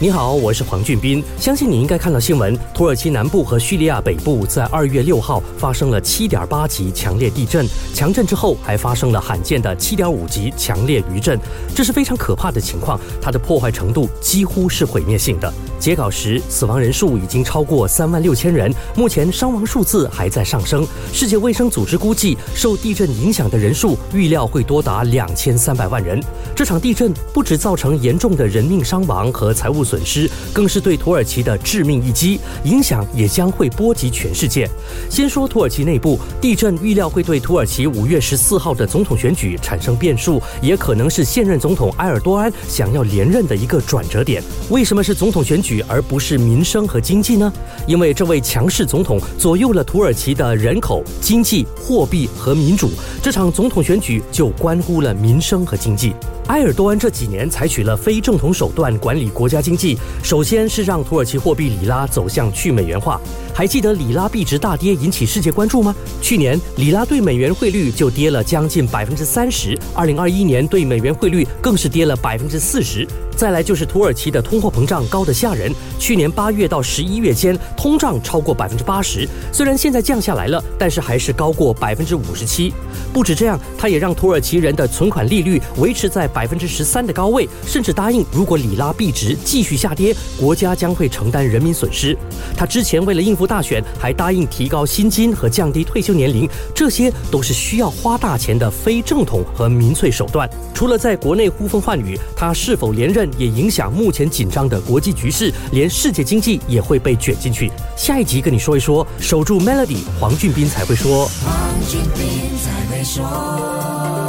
你好，我是黄俊斌。相信你应该看到新闻，土耳其南部和叙利亚北部在二月六号发生了七点八级强烈地震，强震之后还发生了罕见的七点五级强烈余震，这是非常可怕的情况，它的破坏程度几乎是毁灭性的。截稿时，死亡人数已经超过三万六千人，目前伤亡数字还在上升。世界卫生组织估计，受地震影响的人数预料会多达两千三百万人。这场地震不止造成严重的人命伤亡和财务损失，更是对土耳其的致命一击，影响也将会波及全世界。先说土耳其内部，地震预料会对土耳其五月十四号的总统选举产生变数，也可能是现任总统埃尔多安想要连任的一个转折点。为什么是总统选举？而不是民生和经济呢？因为这位强势总统左右了土耳其的人口、经济、货币和民主。这场总统选举就关乎了民生和经济。埃尔多安这几年采取了非正统手段管理国家经济，首先是让土耳其货币里拉走向去美元化。还记得里拉币值大跌引起世界关注吗？去年里拉对美元汇率就跌了将近百分之三十，二零二一年对美元汇率更是跌了百分之四十。再来就是土耳其的通货膨胀高得吓人，去年八月到十一月间通胀超过百分之八十，虽然现在降下来了，但是还是高过百分之五十七。不止这样，它也让土耳其人的存款利率维持在。百分之十三的高位，甚至答应，如果里拉币值继续去下跌，国家将会承担人民损失。他之前为了应付大选，还答应提高薪金和降低退休年龄，这些都是需要花大钱的非正统和民粹手段。除了在国内呼风唤雨，他是否连任也影响目前紧张的国际局势，连世界经济也会被卷进去。下一集跟你说一说，守住 Melody，黄俊斌才会说。黄俊斌才会说。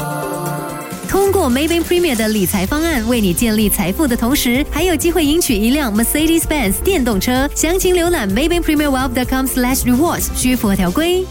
通过 Maybank Premier 的理财方案，为你建立财富的同时，还有机会赢取一辆 Mercedes-Benz 电动车。详情浏览 Maybank Premier Wealth.com/rewards，需符合条规。